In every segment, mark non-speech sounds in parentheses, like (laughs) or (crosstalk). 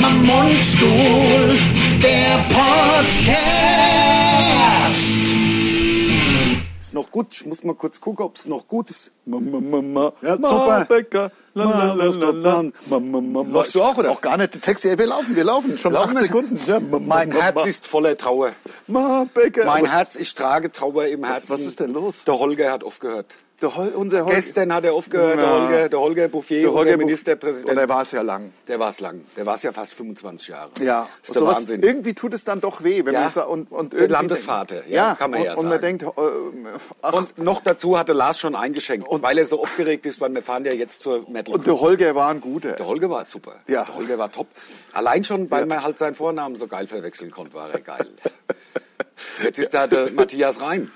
Mundstuhl, der Podcast. Ist noch gut. Ich muss mal kurz gucken, ob es noch gut ist. Mama, Mama, Ja, super. Bäcker, la, la, la. Läufst du auch, oder? Auch gar nicht. Die Texte, ja, wir laufen, wir laufen. Schon Laufen acht wir? Sekunden. Ja, Mein Herz ist voller Trauer. Ma, Bäcker. Mein Herz, ich trage Trauer im Herzen. was ist denn los? Der Holger hat aufgehört. Der Hol, unser Holger. Gestern hat er aufgehört, der Na. Holger, der Holger Bouffier, der Holger Ministerpräsident. Und er war es ja lang. der war es lang. Der war es ja fast 25 Jahre. Ja, Das ist der sowas- Wahnsinn. Irgendwie tut es dann doch weh, wenn Ja. man und, und Der Landesvater, denkt- ja, kann man und, ja Und man sagen. denkt, äh, ach, Und noch dazu hatte Lars schon eingeschenkt, weil er so aufgeregt ist, weil wir fahren ja jetzt zur Metal. und der Holger war ein guter. Der Holger war super. Ja. Der Holger war top. Allein schon, weil man halt seinen Vornamen so geil verwechseln konnte, war er geil. (laughs) Jetzt ist da der Matthias Reim.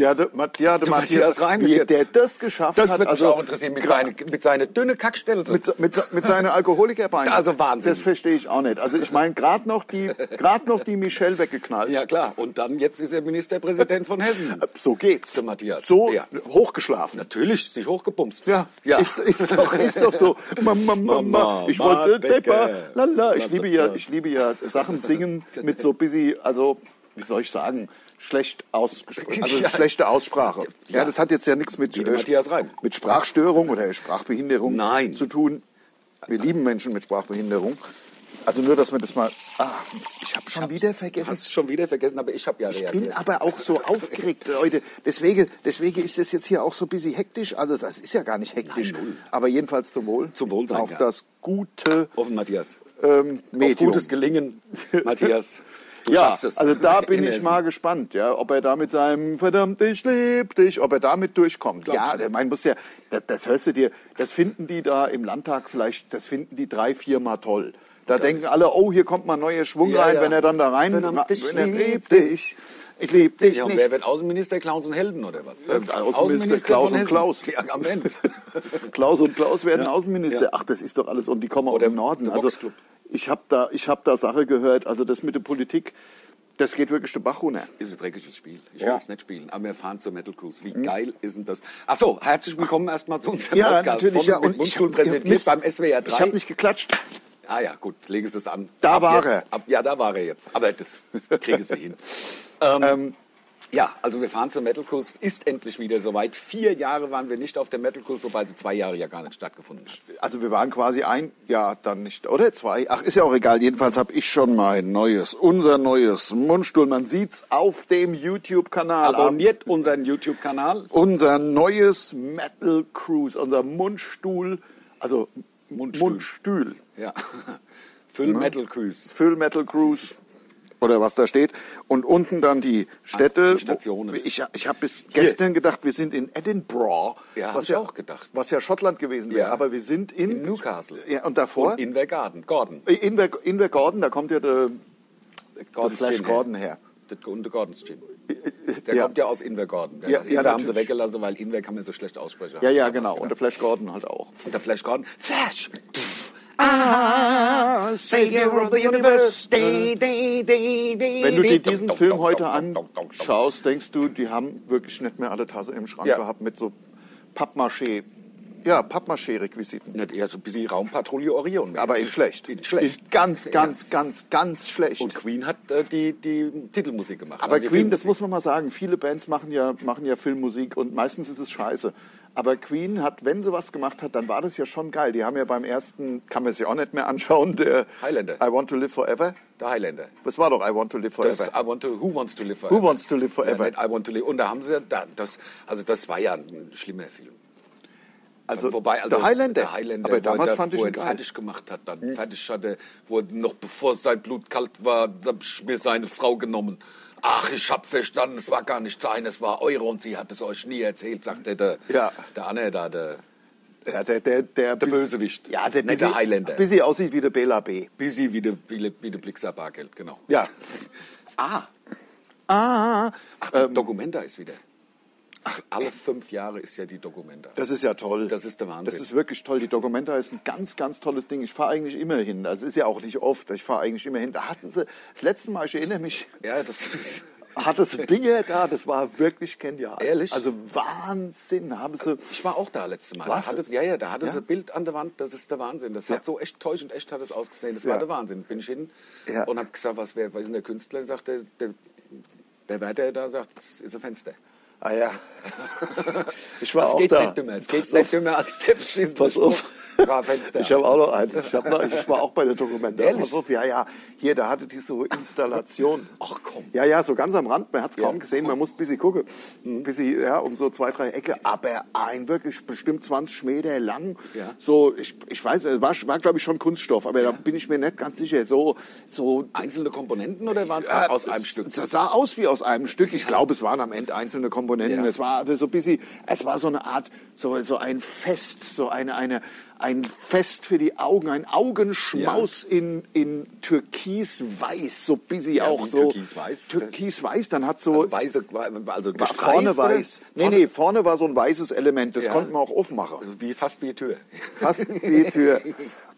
Der, Ma- ja, der Matthias Reim ist wie jetzt- der das geschafft Das hat. wird also mich auch interessieren, mit, seine, mit seiner dünne Kackstelle. Mit, mit, mit seinen Alkoholikerbeinen. Also Wahnsinn. Das verstehe ich auch nicht. Also ich meine, gerade noch die, noch die Michelle weggeknallt. Ja klar, und dann jetzt ist er Ministerpräsident von Hessen. So geht's. Der Matthias. So Ja. hochgeschlafen. Natürlich, sich hochgepumst. Ja, ja. Ist, ist, doch, ist doch so. Mama, Mama, Mama, ich wollte. Depper, lala. Ich liebe ja, ich liebe ja Sachen singen mit so busy, also wie soll ich sagen, schlecht ausgesprochen, (laughs) also Ja. schlechte Aussprache. Ja. Ja. das hat jetzt ja nichts mit äh, mit Sprachstörung oder Sprachbehinderung Nein. zu tun. Wir lieben Menschen mit Sprachbehinderung. Also nur, dass wir das mal. Ah, ich habe schon wieder vergessen. Hast schon wieder vergessen, aber ich habe ja Ich reagiert. bin aber auch so (laughs) aufgeregt, Leute. Deswegen, deswegen ist das jetzt hier auch so ein bisschen hektisch. Also das ist ja gar nicht hektisch. Nein, aber jedenfalls zum Wohl. Zum Wohlsein, Auf ja. das gute Offen, Matthias. ähm, Auf gutes Gelingen, Matthias. (laughs) Du ja, also da (laughs) bin In ich mal gespannt, ja, ob er da mit seinem verdammt ich lieb dich, ob er damit durchkommt. Glaub ja, der mein muss ja, das, das hörst du dir, das finden die da im Landtag vielleicht, das finden die drei, viermal toll. Da denken alle, oh, hier kommt mal neuer Schwung Ja, rein, ja. wenn er dann da rein, Verdammt, ich lieb lieb dich, ich lieb dich Ja, und nicht. wer wird Außenminister? Klaus und Helden oder was? Äh, Außenminister Klaus von und. Klaus. Ja, Moment. (laughs) Klaus und Klaus werden Ja. Außenminister. Ja. Ach, das ist doch alles und die kommen aus Oder dem Norden. Also. Ich habe da, ich habe da Sache gehört. Also das mit der Politik, das geht wirklich den Bach runter. Ist ein dreckiges Spiel. Ich Ja. will es nicht spielen. Aber wir fahren zur Metal Cruise. Wie geil ist denn das? Ach so, herzlich willkommen erstmal zu unserem Ja, Podcast. natürlich, ja. Und ich hab- präsentiert beim SWR 3. Ich habe nicht geklatscht. Ah ja, gut, lege es das an. Da Ab war jetzt, er. Ab, ja, da war er jetzt. Aber das kriege sie hin. (laughs) Ähm, ja, also wir fahren zur Metal Cruise. Ist endlich wieder soweit. Vier Jahre waren wir nicht auf der Metal Cruise, wobei sie zwei Jahre ja gar nicht stattgefunden hat. Also wir waren quasi ein Jahr dann nicht, oder zwei. Ach, ist ja auch egal. Jedenfalls habe ich schon mein neues, unser neues Mundstuhl. Man sieht's auf dem YouTube-Kanal. Abonniert unseren YouTube-Kanal. unser neues Metal Cruise, unser Mundstuhl, also Mundstuhl. Mundstuhl. Ja. (laughs) Full Metal Cruise. Full Metal Cruise oder was da steht. Und unten dann die Städte. Die Stationen. Ich, ich habe bis gestern gedacht, wir sind in Edinburgh. Ja, was ich auch gedacht. Was ja Schottland gewesen wäre. Ja. Aber wir sind in, In Newcastle. Ja, und davor? Und Invergarden. Gordon. in, Inver, Invergordon, da kommt ja der, Gordon's Flash Gin Gordon her. Der, und der Gordon's Gin. Der ja. kommt ja aus Invergordon. Der Ja, Inver ja, haben sie weggelassen, weil Inver kann man so schlecht aussprechen. Ja, ja, genau. Und der Flash Gordon halt auch. Und der Flash Gordon. Flash! Ah, Savior of the universe. Day, day, day, day, Wenn du dir diesen Film heute anschaust, denkst du, die haben wirklich nicht mehr alle Tasse im Schrank Ja. gehabt mit so Pappmaché. Ja, Pappmaché-Requisiten. Nicht eher so ein bisschen Raumpatrouille Orion. Aber in schlecht. In schlecht. In ganz, ganz, ganz, ganz schlecht. Und Queen hat äh, die, die Titelmusik gemacht. Aber Also Queen, das muss man mal sagen, viele Bands machen ja, machen ja Filmmusik und meistens ist es scheiße. Aber Queen hat, wenn sie was gemacht hat, dann war das ja schon geil. Die haben ja beim ersten, kann man sich auch nicht mehr anschauen, der Highlander. I Want to Live Forever. Der Highlander. Das war doch I Want to Live Forever. Das I want to, who wants to live forever? Who Wants to Live Forever? Ja, I want to live. Und da haben sie, da, das, also das war ja ein schlimmer Film. also, Wobei, also der Highlander. Der Highlander, Aber damals fand ich ihn geil. fertig gemacht hat, dann fertig hatte, wo noch bevor sein Blut kalt war, hab ich mir seine Frau genommen. Ach, ich hab verstanden, es war gar nicht sein, es war eure und sie hat es euch nie erzählt, sagte der, Ja. der Anne da, der Ja, der, der, der, Der Bösewicht. Ja, der, Nicht der Highlander. Busy aussieht wie der Bela B. Busy wie der, wie der, wie der Blixer Bargeld, genau. Ja. (laughs) Ah, Ah, ach, die Documenta ist wieder. Ach, alle fünf Jahre ist ja die Documenta. das ist ja toll. Das ist der Wahnsinn. Das ist wirklich toll. Die Documenta ist ein ganz, ganz tolles Ding. Ich fahre eigentlich immer hin. Also ist ja auch nicht oft. Ich fahre eigentlich immer hin. Da hatten sie das letzte Mal, ich erinnere mich, ja, das ist, hatte sie Dinge da, das war wirklich genial. Ehrlich? Also Wahnsinn, haben sie. Ich war auch da letztes Mal. Was? Hatte, ja, ja, da hatte Ja? sie ein Bild an der Wand, das ist der Wahnsinn. Das Ja. hat so echt täuschend echt hat es ausgesehen. Das Ja. war der Wahnsinn. Bin ich hin und habe gesagt, was, wer, was ist denn der Künstler? Sagt der, der, der Wärter da sagt, das ist ein Fenster. Ah ja. (laughs) Ich war Das auch geht da. nicht dümmer. Es geht nicht dümmer als Tippschießen. Pass auf. War Fenster. Ich habe auch noch einen. Ich, noch, ich war auch bei der Dokumentation. Ehrlich? Pass auf, ja, ja. Hier, da hatte die so Installation. Ach komm. Ja, ja, so ganz am Rand. Man hat es kaum Ja. gesehen. Man muss ein bisschen gucken. Ein bisschen, ja, um so zwei, drei Ecke. Aber ein wirklich bestimmt 20 Meter lang. Ja. So, ich, ich weiß, es war, war glaube ich, schon Kunststoff. Aber da bin ich mir nicht ganz sicher. So, so Einzelne Komponenten oder waren es ja, aus einem Stück? Das sah aus wie aus einem Stück. Ich glaube, es waren am Ende einzelne Komponenten. Ja. Es war aber so ein bisschen, es war so eine Art, so, so ein Fest, so eine, eine, ein Fest für die Augen, ein Augenschmaus in, in Türkis-Weiß, so ein bisschen Ja, auch wie so. Türkis-Weiß? Türkis-Weiß, dann hat so, Also weiße, also vorne oder? weiß. Nee, Vorne- nee, vorne war so ein weißes Element, das Ja. konnten wir auch aufmachen. Wie, fast wie Tür. Fast die Tür. (laughs)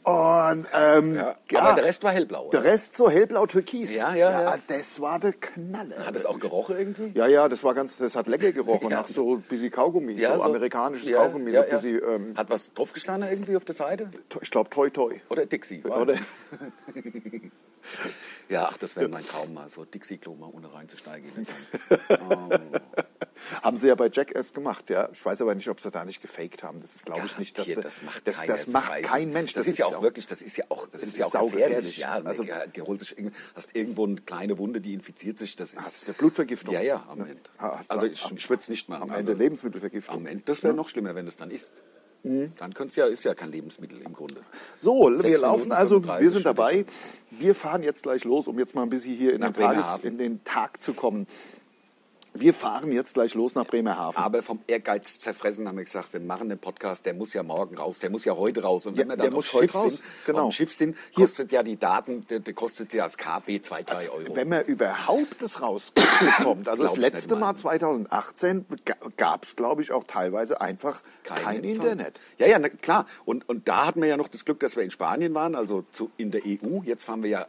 Und, ähm, Ja. ja, Aber der Rest war hellblau. der Oder? Rest so hellblau-türkis. Ja, ja, ja. Das war der Knaller. Hat es auch gerochen irgendwie? Ja, ja, das war ganz, das hat lecker gerochen (laughs) Ja. nach so ein bisschen Kaugummi, so, amerikanisches ja, Kaugummi, ja, so bisschen, ja. ähm, Hat was draufgestanden irgendwie auf der Seite? ich glaube Toi Toi. Oder Dixie? Oder? (laughs) Ja, ach, das wäre mein Traum, mal so Dixie-Klo mal ohne reinzusteigen. (laughs) Haben sie ja bei Jackass gemacht, ja. Ich weiß aber nicht, ob sie da nicht gefaked haben. Das glaube ich nicht, dass das, das macht, das, das macht kein Mensch. Das, ist ja auch wirklich, das ist ja auch, das, das ist ja ist auch gefährlich. Ja, Also- also, geholt sich, hast irgendwo eine kleine Wunde, die infiziert sich. Das ist, Hast du Blutvergiftung? Ja, ja, am Ende. Ah, Also ich, ich würde es nicht machen. Am also, Ende Lebensmittelvergiftung. Am Ende, das wäre noch schlimmer, wenn es dann ist. Dann könnte ja, ist ja kein Lebensmittel im Grunde. So, wir Sechs laufen Minuten also, 35 wir sind dabei. Wir fahren jetzt gleich los, um jetzt mal ein bisschen hier in Nach den, Bremerhaven. in den Tag zu kommen. Wir fahren jetzt gleich los nach Bremerhaven. Aber vom Ehrgeiz zerfressen haben wir gesagt, wir machen den Podcast, der muss ja morgen raus, der muss ja heute raus. Und Ja, wenn wir der dann auf heute Schiff raus, sind, genau. auf dem Schiff sind, Hier- kostet ja die Daten, der, der kostet ja als KB 2, 3 Euro. Also, Wenn man überhaupt das rausbekommt. Also das letzte Mal mal. 2018 gab es, glaube ich, auch teilweise einfach kein, Empfang. Internet. Ja, ja, na, klar. Und, und da hatten wir ja noch das Glück, dass wir in Spanien waren, also zu, in der EU. Jetzt fahren wir ja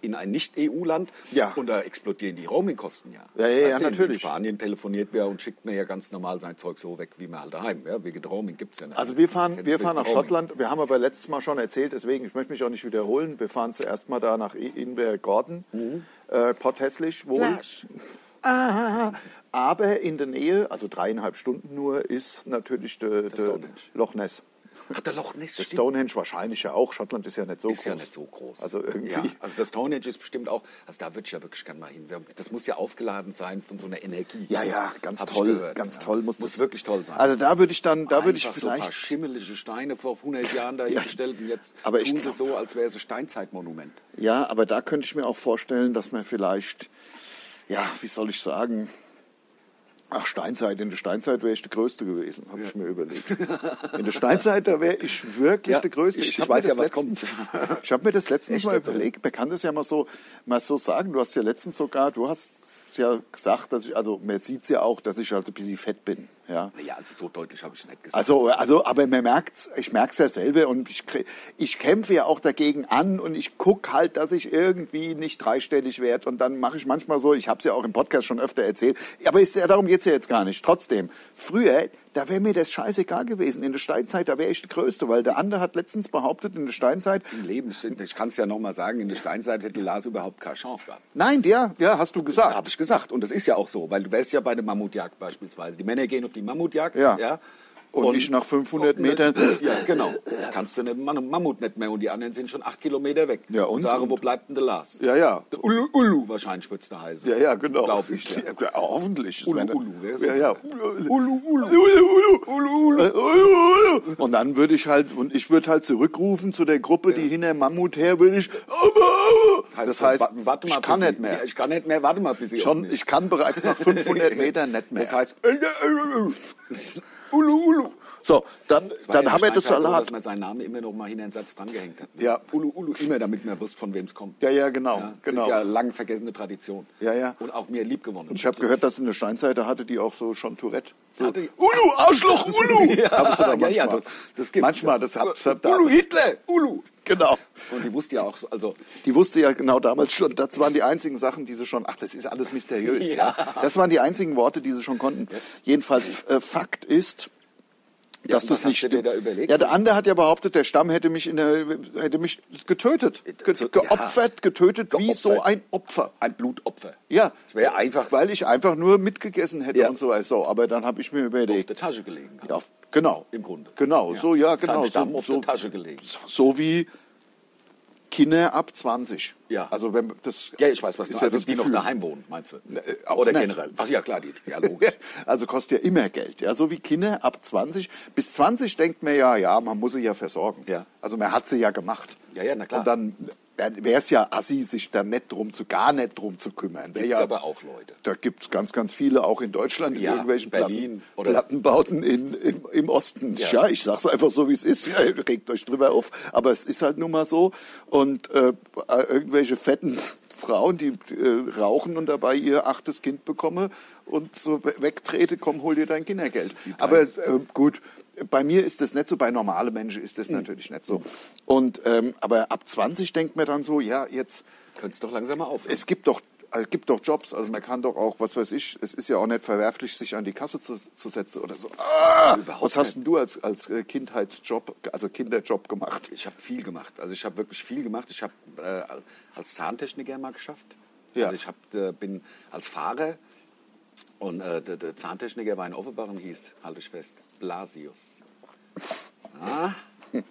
in ein Nicht-EU-Land Ja. und da explodieren die Roaming-Kosten ja. Ja, ja, ja, natürlich. In Spanien telefoniert wer und schickt mir ja ganz normal sein Zeug so weg, wie man halt daheim. Ja, wegen Roaming gibt es ja nicht. Also wir fahren, wir fahren nach Roaming. Schottland. Wir haben aber letztes Mal schon erzählt, deswegen, ich möchte mich auch nicht wiederholen. Wir fahren zuerst mal da nach Invergordon, äh, Port Hässlich wohl. Flash. Ah, (laughs) aber in der Nähe, also dreieinhalb Stunden nur, ist natürlich der, der Stonehenge. Loch Ness. Ach, der Loch Ness, Der stimmt. Stonehenge wahrscheinlich ja auch. Schottland ist ja nicht so ist groß. ja nicht so groß. Also irgendwie. Ja, also das Stonehenge ist bestimmt auch, also da würde ich ja wirklich gerne mal hin. Das muss ja aufgeladen sein von so einer Energie. Ja, ja, ganz Hab toll, ganz ja. toll muss Muss das- wirklich toll sein. Also da würde ich dann, da würde ich Einfach so ein paar vielleicht. schimmelige Steine vor 100 Jahren (laughs) dahingestellt und jetzt Aber tun sie so, als wäre es ein Steinzeitmonument. Ja, aber da könnte ich mir auch vorstellen, dass man vielleicht, ja, wie soll ich sagen, ach, Steinzeit, in der Steinzeit wäre ich der Größte gewesen, habe ich mir überlegt. (laughs) In der Steinzeit, da wäre ich wirklich Ja, der Größte. ich- ich hab weiß ja, was kommt. letztens- Ich habe mir das letztens Echt mal überlegt, man kann das ja mal so, mal so sagen, du hast ja letztens sogar, du hast ja gesagt, dass ich, also man sieht es ja auch, dass ich halt ein bisschen fett bin, ja. Naja, also so deutlich habe ich es nicht gesagt. Also, also, aber man merkt's, ich merk's ja selber und ich, ich kämpfe ja auch dagegen an und ich guck halt, dass ich irgendwie nicht dreistellig werde und dann mache ich manchmal so, ich habe es ja auch im Podcast schon öfter erzählt, aber ist ja, darum geht's ja jetzt gar nicht. Trotzdem, früher, da wäre mir das scheißegal gewesen. In der Steinzeit, da wäre ich der Größte, weil der andere hat letztens behauptet, in der Steinzeit, Im Leben, ich kann es ja noch mal sagen, in der Steinzeit hätte Lars überhaupt keine Chance gehabt. nein, der, ja, hast du gesagt. Habe ich gesagt. Und das ist ja auch so, weil du wärst ja bei der Mammutjagd beispielsweise. Die Männer gehen auf die Mammutjagd. Ja. Und ich nach 500 Metern- Ja, genau. Kannst du den Mam- Mammut nicht mehr und die anderen sind schon acht Kilometer weg. Ja, und- sagen, wo bleibt denn der Lars? Ja, ja. Der Ulu, Ulu wahrscheinlich wird es da heißen. Ja, ja, genau. Glaub ich. Ja. Ja, hoffentlich. Ulu, Ulu. Ja, ja. Ulu, Ulu. Ulu, Ulu. Ulu. Und dann würde ich halt, und ich würde halt zurückrufen zu der Gruppe, die hinter Mammut her, würde ich, das heißt, wa- warte mal, ich kann nicht mehr. Ich kann nicht mehr, warte mal, bis ich Schon, ich kann bereits nach 500 (laughs) Metern nicht mehr. Das heißt, Ulu, Ulu. (laughs) so, dann, dann ja haben wir das Salat. So, dass man seinen Namen immer noch mal hinter einen Satz drangehängt hat. Ja. Ulu, Ulu, immer, damit man wusste, von wem es kommt. Ja, ja, genau, Das genau. ist ja lang vergessene Tradition. Ja, ja. Und auch mir lieb gewonnen. Und ich habe gehört, dass der Steinzeit, da hatte die auch so schon Tourette. So, Hatte Ulu, Arschloch, Ulu! (laughs) Ja, Haben sie da ja, ja, manchmal. das, das gibt Manchmal, das hat, hat da, Ulu Hitler, Ulu. Genau. Und die wusste ja auch, so- also Die wusste ja genau damals schon, das waren die einzigen Sachen, die sie schon, ach, das ist alles mysteriös. (laughs) Ja. Ja. Das waren die einzigen Worte, die sie schon konnten. Jedenfalls, äh, Fakt ist, dass das nicht stimmt. da? Ja, der andere hat ja behauptet, der Stamm hätte mich, in der, hätte mich getötet. Ge So, geopfert, getötet, wie Geopfert. so ein Opfer. ein Blutopfer. Ja. Es wäre einfach Weil ich einfach nur mitgegessen hätte Ja. und so weiter. So, aber dann habe ich mir auf überlegt. der Tasche gelegen. Ja, genau. Im Grunde. Genau, so, ja, genau. Stamm so, auf so, der Tasche gelegen. so wie Kinder ab 20. Ja. Also wenn das Ja, ich weiß, was ist ja also das die noch daheim wohnen, meinst du? auch Oder nicht. generell. Ach ja, klar, die, ja, (laughs) logisch. Also kostet ja immer Geld, ja, so wie Kinder ab 20. Bis 20 denkt man ja, ja, man muss sie ja versorgen. Ja. Also man hat sie ja gemacht. Ja, ja, na klar. Und dann wäre es ja assi, sich da nicht drum zu, gar nicht drum zu kümmern. Wär Gibt's ja, aber auch Leute. Da gibt es ganz, ganz viele, auch in Deutschland, in Ja, irgendwelchen Berlin Platten, oder- Plattenbauten in, im, im Osten. Ja. Ja. ich sag's einfach so, wie es ist. Ja, (laughs) regt euch drüber auf. Aber es ist halt nun mal so. Und äh, irgendwelche fetten (laughs) Frauen, die äh, rauchen und dabei ihr achtes Kind bekommen und so we- wegtrete, komm, hol dir dein Kindergeld. Aber äh, gut, bei mir ist das nicht so, bei normalen Menschen ist das natürlich nicht so. Und, ähm, aber ab 20 denkt man dann so, ja, jetzt Könntest doch langsam mal auf. es gibt doch es gibt doch Jobs, also man kann doch auch, was weiß ich, es ist ja auch nicht verwerflich, sich an die Kasse zu, zu setzen oder so. Ah, was hast denn du als, als äh, Kindheitsjob, also Kinderjob gemacht? Ich habe viel gemacht. Also ich habe wirklich viel gemacht. Ich habe äh, als Zahntechniker mal geschafft. Ja. Also ich hab, äh, bin als Fahrer und äh, der, der Zahntechniker war in Offenbach und hieß, halte ich fest, Blasius. Ah. (laughs)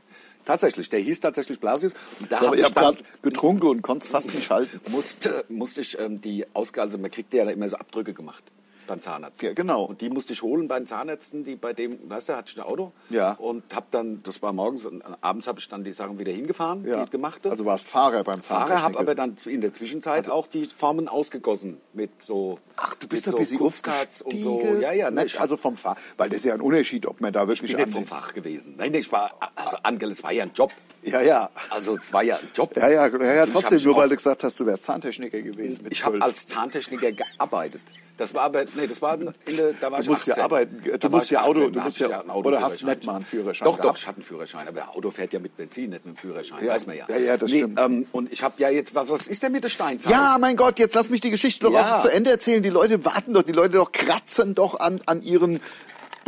Tatsächlich, der hieß tatsächlich Blasius. Und da Aber hab ich habe gerade getrunken und konnte es fast nicht halten. musste, musste ich ähm, die Ausgabe, also man kriegt ja da immer so Abdrücke gemacht beim Zahnarzt. Ja, genau. Und die musste ich holen bei den Zahnärzten, die bei dem, weißt du, hatte ich ein Auto. Ja. Und habe dann, das war morgens und abends habe ich dann die Sachen wieder hingefahren, Ja. die gemachte. Also warst Fahrer beim Fahrer, Zahntechniker. habe aber dann in der Zwischenzeit auch die Formen ausgegossen mit so. Ach, du bist ein bisschen Kunstharz und so. Ja, ja, ne, ich, also vom Fach, weil das ist ja ein Unterschied, ob man da ich wirklich bin nicht vom Fach gewesen. Nein, nee, ich war, also Angel, es war ja ein Job. Ja, ja. Also es war ja ein Job. Ja, ja, ja, ja trotzdem, nur weil du gesagt hast, du wärst Zahntechniker gewesen Ich habe 12. als Zahntechniker gearbeitet. Das war aber, nee, das war in der, da war Du ich musst ja 18. arbeiten, du Da musst ja Auto- 18, du da musst ja- einen oder hast nicht mal einen Führerschein Doch, doch, gehabt? ich hatte einen Führerschein, aber Auto fährt ja mit Benzin, nicht mit dem Führerschein, Ja. weiß man ja. Ja, ja, das stimmt. Ähm, und ich habe ja jetzt, was, was ist denn mit der Steinzeit? Ja, mein Gott, jetzt lass mich die Geschichte doch Ja. auch zu Ende erzählen. Die Leute warten doch, die Leute doch kratzen doch an, an ihren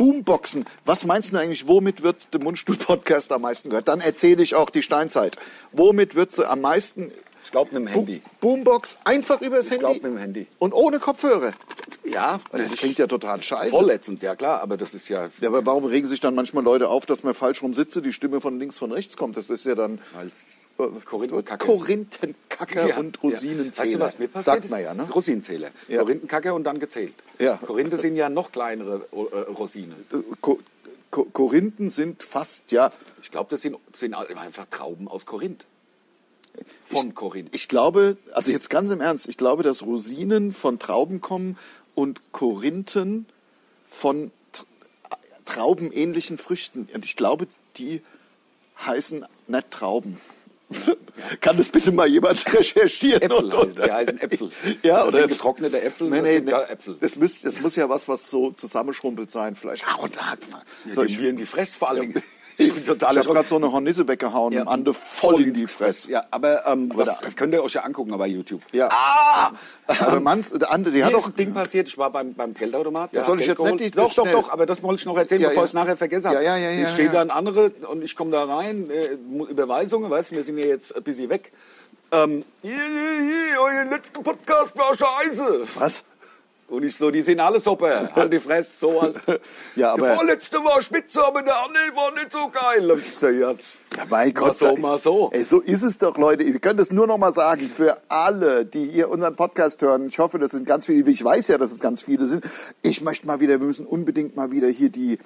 Boomboxen. Was meinst du eigentlich, womit wird der Mundstuhl-Podcast am meisten gehört? Dann erzähle ich auch die Steinzeit. Womit wird sie am meisten... Ich glaube mit dem Bo Handy. Boombox einfach übers Ich Handy? glaub, mit dem Handy. Und ohne Kopfhörer? Ja, Das klingt ja total scheiße. vorletzend, ja klar, aber das ist ja, Ja, aber warum regen sich dann manchmal Leute auf, dass man falsch rum sitze, die Stimme von links von rechts kommt? Das ist ja dann äh, Korinthenkacker. Korinthenkacker Ja, und. Rosinenzähler. Weißt du, was mir passiert Sagt man ja, ne? Rosinenzähler. Ja. Korinthenkacker und dann gezählt. Ja. Korinthen sind ja noch kleinere äh, Rosinen. Ko Ko Korinthen sind fast, ja, Ich glaube, das sind, sind einfach Trauben aus Korinth. Von Korinth. Ich glaube, also jetzt ganz im Ernst, ich glaube, dass Rosinen von Trauben kommen und Korinthen von Tr- traubenähnlichen Früchten. Und ich glaube, die heißen nicht Trauben. (laughs) Kann das bitte mal jemand (laughs) recherchieren? Äpfel Und- heißen, die heißen Äpfel. Ja, das oder sind getrocknete Äpfel, Nee, das nee, nee. da Äpfel. Das, muss, das muss ja was, was so zusammenschrumpelt sein, vielleicht. Ah, und da- So, in die Fresse vor Dingen. Ich, bin ich total habe gerade so eine Hornisse weggehauen, Ja. dem andere voll in die Fresse. Ja, aber ähm, Aber das, da- das könnt ihr euch ja angucken bei YouTube. Ja. Ah! Aber Manns, der andere, die hat Hier ist doch ein Ding passiert, ich war beim, beim Geldautomat. Ja, soll hat ich Geld jetzt nicht geholt. die- Doch, doch, schnell? doch, aber das wollte ich noch erzählen, Ja, bevor ja. ich es nachher vergessen habe. Ja, ja, ja, steht ja. da ein andere und ich komme da rein, äh, Überweisungen, weißt du, wir sind ja jetzt ein bisschen weg. Ähm, hier, hier, hier, euer letzter Podcast war scheiße. Was? Und ich so, die sind alle super. Halt die Fresse, so halt. (laughs) Ja, aber- Der vorletzte war spitze, aber der andere war nicht so geil. Hab ich gesagt, ja, Ja, mein Gott, so, da ist, mal so. Ey, so ist es doch, Leute. Wir können das nur noch mal sagen für alle, die hier unseren Podcast hören. Ich hoffe, das sind ganz viele. Ich weiß ja, dass es ganz viele sind. Ich möchte mal wieder, wir müssen unbedingt mal wieder hier die,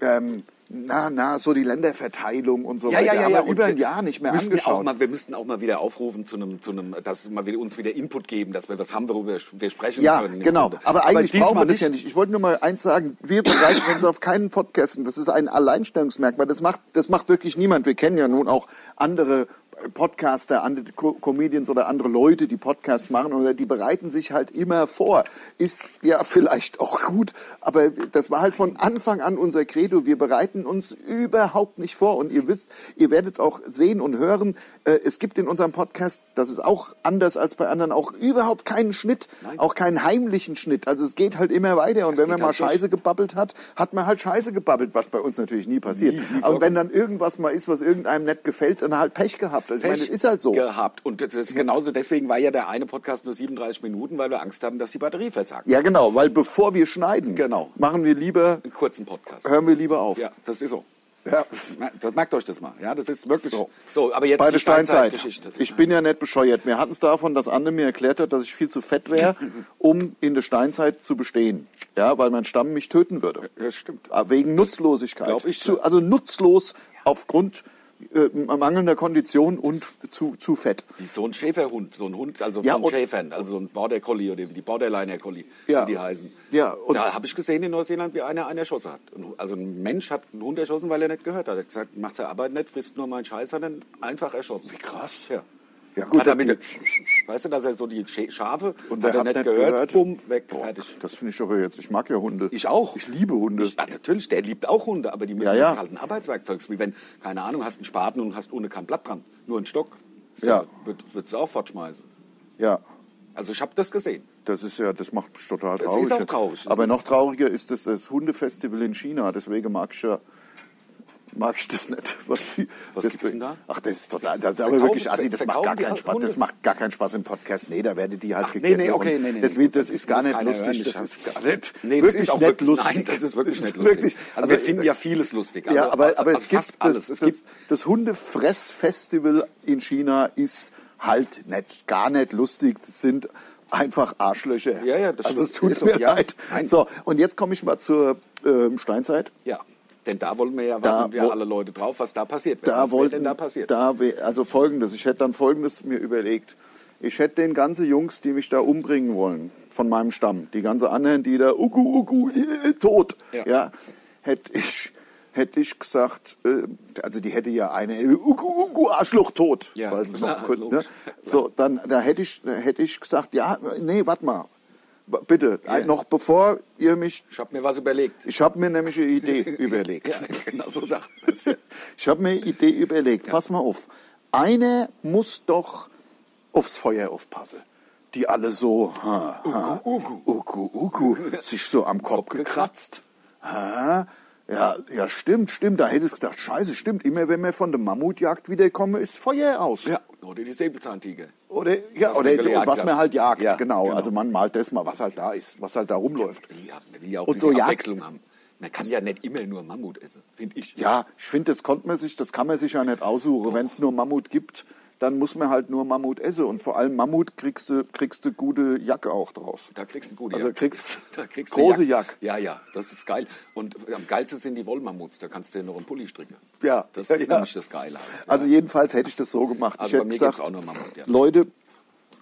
ähm, na, na, so die Länderverteilung und so Ja, weiter. ja, ja, ja. über ein Jahr nicht mehr müssten angeschaut. Auch mal, wir müssten auch mal wieder aufrufen zu einem, zu einem, dass wieder, uns wieder Input geben, dass wir was haben, worüber wir sprechen Ja, können. im genau. Aber eigentlich brauchen wir das ja nicht. Ich wollte nur mal eins sagen. Wir bereiten uns auf keinen Podcast. Und das ist ein Alleinstellungsmerkmal. Das macht, das macht wirklich niemand. Wir kennen ja nun auch andere Podcaster, andere Co Comedians oder andere Leute, die Podcasts machen, oder die bereiten sich halt immer vor. Ist ja vielleicht auch gut, aber das war halt von Anfang an unser Credo. Wir bereiten uns überhaupt nicht vor. Und ihr wisst, ihr werdet es auch sehen und hören. Äh, es gibt in unserem Podcast, das ist auch anders als bei anderen, auch überhaupt keinen Schnitt, auch keinen heimlichen Schnitt. Also es geht halt immer weiter. Und wenn man mal halt. Scheiße gebabbelt hat, hat man halt Scheiße gebabbelt, was bei uns natürlich nie passiert. Nie, nie Aber vorkommt. wenn dann irgendwas mal ist, was irgendeinem nicht gefällt, dann halt Pech gehabt. Also ich meine, Pech das ist halt so. gehabt. Und das ist genauso, deswegen war ja der eine Podcast nur 37 Minuten, weil wir Angst haben, dass die Batterie versagt. Ja, genau, weil bevor wir schneiden, Genau. machen wir lieber, Einen kurzen Podcast. hören wir lieber auf. Ja, das ist so. Ja. Das merkt euch das mal. Ja, das ist wirklich So. so. aber jetzt Bei die der Steinzeit. Steinzeitgeschichte. Ich bin ja nicht bescheuert. Wir hatten es davon, dass Anne mir erklärt hat, dass ich viel zu fett wäre, (laughs) um in der Steinzeit zu bestehen. Ja, weil mein Stamm mich töten würde. Ja, stimmt. Ah, Wegen Nutzlosigkeit. glaub ich, zu, also nutzlos aufgrund äh, mangelnder Kondition und zu, zu fett. Wie so ein Schäferhund, so ein Hund, also Ja, von Schäfern, also so ein Border Collie oder wie die Borderliner Collie, Ja. wie die heißen. Ja, und- da habe ich gesehen in Neuseeland, wie einer einen erschossen hat. Also ein Mensch hat einen Hund erschossen, weil er nicht gehört hat. Er hat gesagt, macht seine Arbeit nicht, frisst nur meinen Scheiß, hat ihn einfach erschossen. Wie krass. Ja. Ja, gut, hat er mit, weißt du, dass er so die Schafe Und hat er nicht gehört, bumm, weg, Boah, fertig. Das finde ich aber jetzt. Ich mag ja Hunde. Ich auch. Ich liebe Hunde. Ich, ja, natürlich, der liebt auch Hunde, aber die müssen Ja, ja. das halt ein Arbeitswerkzeug. Wie wenn, keine Ahnung, hast einen Spaten und hast ohne kein Blatt dran, nur einen Stock. So, Ja. Wird, würdest du auch fortschmeißen. ja. Also ich habe das gesehen. Das ist ja, das macht mich total Das traurig. ist auch traurig. Das Aber noch trauriger ist das, das Hundefestival in China. Deswegen mag ich ja, mag ich das nicht. Was, Was das, gibt's denn da? Ach, das ist total, das ist aber Verkaufen- wirklich, also das macht gar keinen auch Spaß. Hunde? Das macht gar keinen Spaß im Podcast. Nee, da werdet die halt Ach, nee, gegessen. nee, okay, und nee, nee, das, nee. wird, das ist gar nicht lustig. das ist gar nicht, Nee, das wirklich ist auch nicht lustig. Nein, das ist wirklich nicht lustig. wirklich- also, wir finden ja vieles lustig. ja, Also, aber, aber es gibt das, Es das, gibt, das Hundefressfestival in China ist halt nicht, gar nicht lustig. Das sind einfach Arschlöcher. Ja, ja, das also es tut mir leid. Nein. So, und jetzt komme ich mal zur ähm, Steinzeit. ja, denn da wollen wir ja, Da warten ja wo- alle Leute drauf, was da passiert. Da was wollten, denn da passiert? Da also folgendes, ich hätte dann folgendes mir überlegt. Ich hätte den ganzen Jungs, die mich da umbringen wollen, von meinem Stamm, die ganze anderen, die da, ugu, ugu, äh, tot, Ja. ja, hätte ich, hätte ich gesagt, äh, also die hätte ja eine, ugu, ugu, Arschloch tot. Ja, klar, noch (laughs) könnten, ne? So, dann, da hätte ich, hätte ich gesagt, ja, nee, warte mal, bitte, Ja. noch bevor ihr mich Ich habe mir was überlegt. ich habe mir nämlich eine Idee (laughs) überlegt. Ja, genau so sagt man. Ich habe mir eine Idee überlegt. Pass mal auf. Einer muss doch aufs Feuer aufpassen. Die alle so, ha, ha, ugu, ugu, ugu, sich so am Kopf gekratzt. Ha, ja, ja, stimmt, stimmt. Da hättest du gedacht, scheiße, stimmt. Immer wenn wir von der Mammutjagd wiederkommen, ist Feuer aus. Ja, oder die Säbelzahntiger. Oder, ja, Was oder man was man halt jagt, Ja, genau. genau. Also man malt das mal, was halt da ist, was halt da rumläuft. Ja, man will ja auch Und so Abwechslung haben. Man kann ja nicht immer nur Mammut essen, finde ich. Ja, ich finde, das konnte man sich, das kann man sich ja nicht aussuchen. Wenn es nur Mammut gibt, dann muss man halt nur Mammut essen. Und vor allem Mammut kriegst du, kriegst du gute Jacke auch draus. Da kriegst du eine gute Also Jacke. kriegst (laughs) da kriegst große Jacke. Ja, ja, das ist geil. Und am geilsten sind die Wollmammuts. Da kannst du dir noch einen Pulli stricken. Ja, Das ist (laughs) ja. nämlich das Geile. Halt. Ja. Also jedenfalls hätte ich das so gemacht. Also ich bei hätte mir gesagt, Mammut, ja. Leute,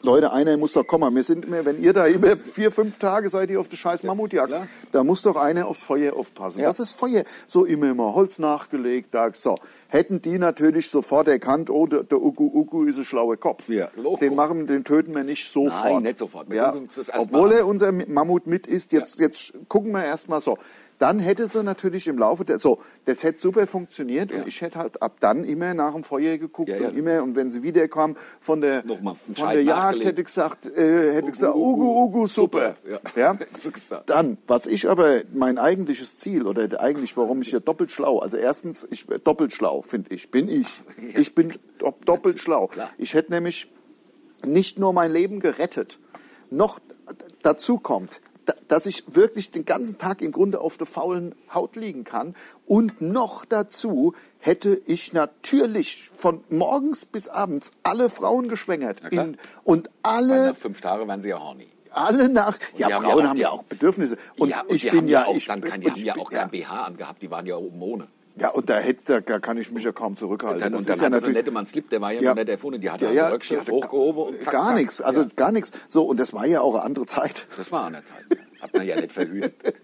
Leute, einer muss doch kommen. Wir sind immer, wenn ihr da immer vier, fünf Tage seid ihr auf der scheiß Mammutjagd, klar. da muss doch einer aufs Feuer aufpassen. Ja. Das ist Feuer. So immer immer Holz nachgelegt, da so. Hätten die natürlich sofort erkannt, oh, der, der Ugu Ugu ist ein schlauer Kopf. Ja. Den machen, den töten wir nicht sofort. Nein, nicht sofort. Ja. Obwohl er unser Mammut mit ist, jetzt, jetzt gucken wir erst mal so. Dann hätte sie natürlich im Laufe der, so, das hätte super funktioniert Ja. und ich hätte halt ab dann immer nach dem Feuer geguckt Ja, ja. und immer, und wenn sie wiederkam von der, von Scheit der Jagd, hätte ich gesagt, äh, hätte ich gesagt, Ugu, Ugu, super. Ja. (laughs) Dann, was ich aber, mein eigentliches Ziel oder eigentlich, warum ich ja doppelt schlau, also erstens, ich, doppelt schlau, finde ich, bin ich. Ich bin do- doppelt schlau. Ich hätte nämlich nicht nur mein Leben gerettet, noch dazu kommt, dass ich wirklich den ganzen Tag im Grunde auf der faulen Haut liegen kann. Und noch dazu hätte ich natürlich von morgens bis abends alle Frauen geschwängert. In, und alle, Nach fünf Tagen werden sie ja horny. alle nach, ja, die haben ja Frauen auch haben ja auch Bedürfnisse. Und ja, und ich bin haben ja, auch, ich, dann kann, die und haben ja auch kein BH angehabt, die waren ja oben ohne. Ja, und da hätte, da, kann ich mich ja kaum zurückhalten. Dann, Das und dann ist ja natürlich- nette Mann Slip, der war ja, Ja. noch nicht erfunden. Die hatte ja, ja, ja, ja, hochgehoben und zack, gar nichts, also Ja, gar nichts. So, und das war ja auch eine andere Zeit. das war der Zeit. Hat man ja nicht verhütet. (laughs)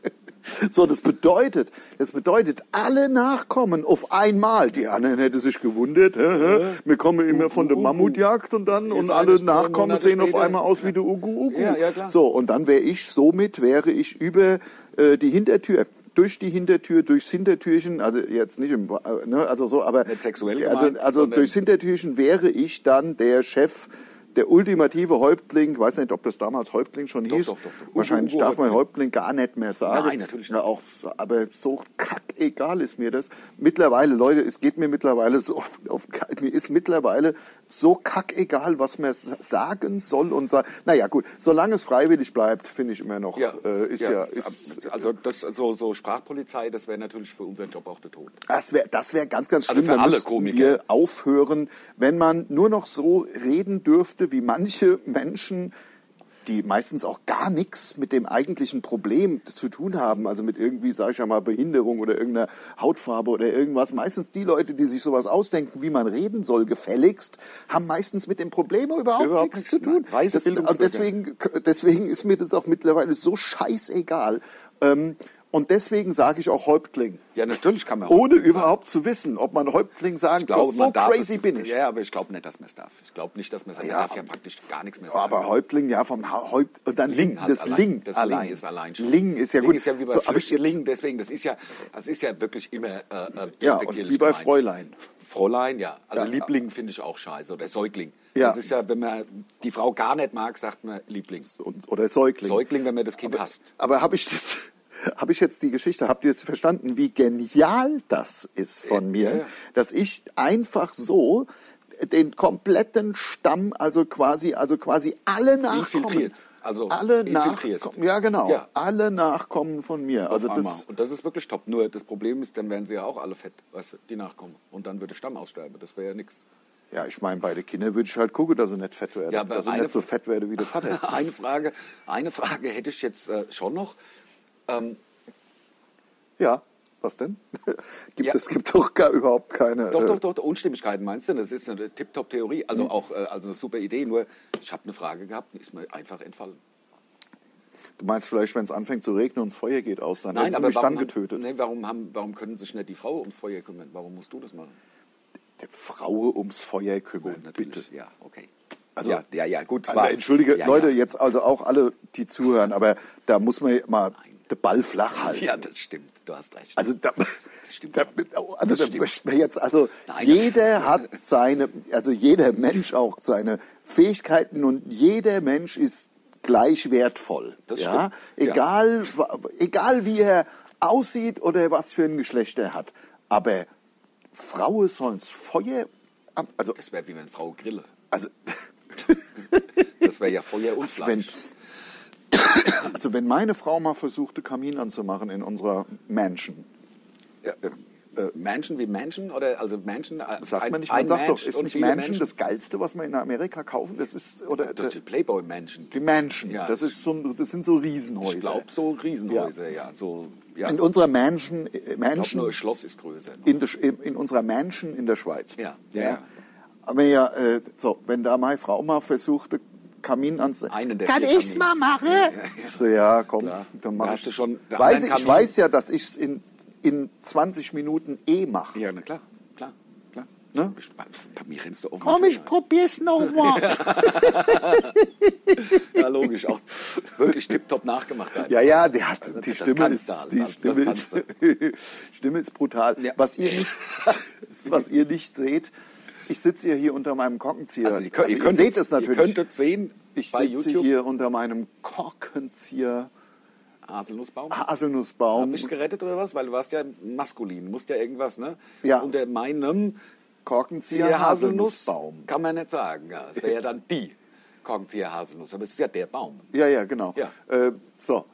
So, das bedeutet, das bedeutet, alle Nachkommen auf einmal. Die anderen hätten sich gewundert, hä, hä? wir kommen immer von der Mammutjagd und dann, und alle Nachkommen sehen auf einmal aus wie der Ugu Ugu. So, und dann wäre ich, somit wäre ich über äh, die Hintertür, durch die Hintertür, durchs Hintertürchen, also jetzt nicht im, ne, also so, aber Nicht sexuell also, gemeint, also sondern- durchs Hintertürchen wäre ich dann der Chef, der ultimative Häuptling, ich weiß nicht, ob das damals Häuptling schon hieß. doch, doch, doch. Wahrscheinlich darf man Häuptling. Gar nicht mehr sagen. Nein, natürlich Ja, auch, so- aber so kackegal ist mir das. Mittlerweile, Leute, es geht mir mittlerweile so auf, auf mir ist mittlerweile so kackegal, was man sagen soll und sagen. Naja, gut, solange es freiwillig bleibt, finde ich immer noch, äh, ist ja, ist, also das, so, so Sprachpolizei, das wäre natürlich für unseren Job auch der Tod. Das wäre das wär ganz, ganz Also schlimm. für da alle Komiker. wir aufhören, wenn man nur noch so reden dürfte, wie manche Menschen, die meistens auch gar nichts mit dem eigentlichen Problem zu tun haben, also mit irgendwie, sage ich ja mal, Behinderung oder irgendeiner Hautfarbe oder irgendwas. Meistens die Leute, die sich sowas ausdenken, wie man reden soll, gefälligst, haben meistens mit dem Problem überhaupt, Überhaupt nichts nichts. zu tun. Nein, Das, und deswegen, deswegen ist mir das auch mittlerweile so scheißegal. Ähm, und deswegen sage ich auch Häuptling. Ja, natürlich kann man Ohne Häuptling überhaupt zu wissen, ob man Häuptling sagen kann. So crazy bin ich. Ja, aber ich glaube nicht, dass man es darf. Ich glaube nicht, dass man es darf. Ja, darf ja praktisch gar nichts mehr sagen. Aber Häuptling, ja, vom Häupt und dann Ling halt das allein. Ling Das allein. Ling ist allein schon. Ling ist ja Ling gut. ist ja wie bei so, aber jetzt, deswegen, das ist ja, das ist ja wirklich immer äh, äh, ja, und wie bei gemeint. Fräulein. Fräulein, ja. Also Ja. Liebling finde ich auch scheiße. Oder Säugling. Ja. Das ist ja, wenn man die Frau gar nicht mag, sagt man Liebling. Und, oder Säugling. Säugling, wenn man das Kind hasst. Aber habe ich jetzt (laughs) habe ich jetzt die Geschichte, habt ihr es verstanden, wie genial das ist von mir, ja, ja. dass ich einfach so den kompletten Stamm, also quasi, also quasi alle Nachkommen, Infiltriert. Also alle infiltrierst. Nachkommen, ja genau, Ja. alle Nachkommen von mir. Also einmal. das, und das ist wirklich top. Nur das Problem ist, dann wären sie ja auch alle fett, weißt du, die nachkommen. Und dann würde Stamm aussterben. Das wäre ja nichts. ja, ich meine, bei den Kindern würde ich halt gucken, dass sie nicht fett werden, Ja, aber dass sie nicht so fett werden wie der Vater. (laughs) eine Frage, eine Frage hätte ich jetzt äh, schon noch. Ähm, ja, was denn? (laughs) gibt Ja. es gibt doch gar überhaupt keine. Doch, äh, doch, doch, Unstimmigkeiten meinst du? Das ist eine Tip-Top-Theorie, Mhm. also auch äh, also eine super Idee. Nur ich habe eine Frage gehabt, die ist mir einfach entfallen. Du meinst vielleicht, wenn es anfängt zu regnen und das Feuer geht aus, dann Nein, aber mich warum, dann getötet. Nee, warum, haben, warum können sich nicht die Frau ums Feuer kümmern? Warum musst du das machen? Der Frau ums Feuer kümmern, Natürlich, bitte. ja, okay. Also- ja, ja, ja, gut. Also entschuldige, ja, Leute, jetzt also auch alle, die zuhören, aber da muss man mal den Ball flach halten. Ja, das stimmt, du hast recht. Also da, stimmt da, schon. also Das da stimmt. möchte man jetzt, also Nein. jeder hat seine, also jeder Mensch auch seine Fähigkeiten und jeder Mensch ist gleich wertvoll. Das ja? stimmt. Ja. Egal, wa- egal wie er aussieht oder was für ein Geschlecht er hat. Aber Frauen sollen's Feuer, also, das wäre wie wenn Frau grille. also, Das wäre ja Feuer und (laughs) Also wenn. Also wenn meine Frau mal versuchte, Kamin anzumachen in unserer Mansion, Ja. Äh, Menschen wie Menschen oder also Menschen äh, sagt ein, man nicht, man sagt doch, Mensch ist und nicht Mansion Menschen? das Geilste, was man in Amerika kaufen? Das ist, oder, das ist Playboy-Menschen. die Mansion, Ja, das, ist so, das sind so Riesenhäuser. Ich glaube so Riesenhäuser, ja. so, ja. In unserer Mansion, äh, ich Mansion nur ein Schloss ist größer. in, in, in unserer Mansion in der Schweiz. Ja, ja, ja. Aber ja, äh, so, wenn da meine Frau mal versuchte, Kamin anzumachen. Einen der Kann vier ich's mal Kamine. machen? Ja, ja, Ich so, ja, komm, Klar. dann Da mach ich du schon weiß ich, ich weiß ja, dass ich es in, in 20 Minuten eh mache. Ja, na klar. Ne? Ich, bei, mir rennst du auf Komm, ich probier's nochmal. (laughs) (laughs) Ja, logisch, auch wirklich tipptopp nachgemacht. einfach. Ja, ja, der hat die das Stimme ist halt, die Stimme ist (laughs) Stimme ist brutal. Ja. Was ihr nicht was ihr nicht seht, ich sitze ja hier unter meinem Korkenzieher. Also, ihr, könnt, ihr, könntet, seht es natürlich. Ihr könntet sehen ich bei sitze hier unter meinem Korkenzieher Haselnussbaum. Haselnussbaum. Bist du gerettet oder was? Weil du warst ja maskulin, musst ja irgendwas, ne? Ja. Unter meinem Korkenzieher Zieher Haselnussbaum. Haselnuss kann man nicht sagen. Ja, es wäre ja dann die Korkenzieher Haselnuss. Aber es ist ja der Baum. Ja, ja, genau. Ja. Äh, so.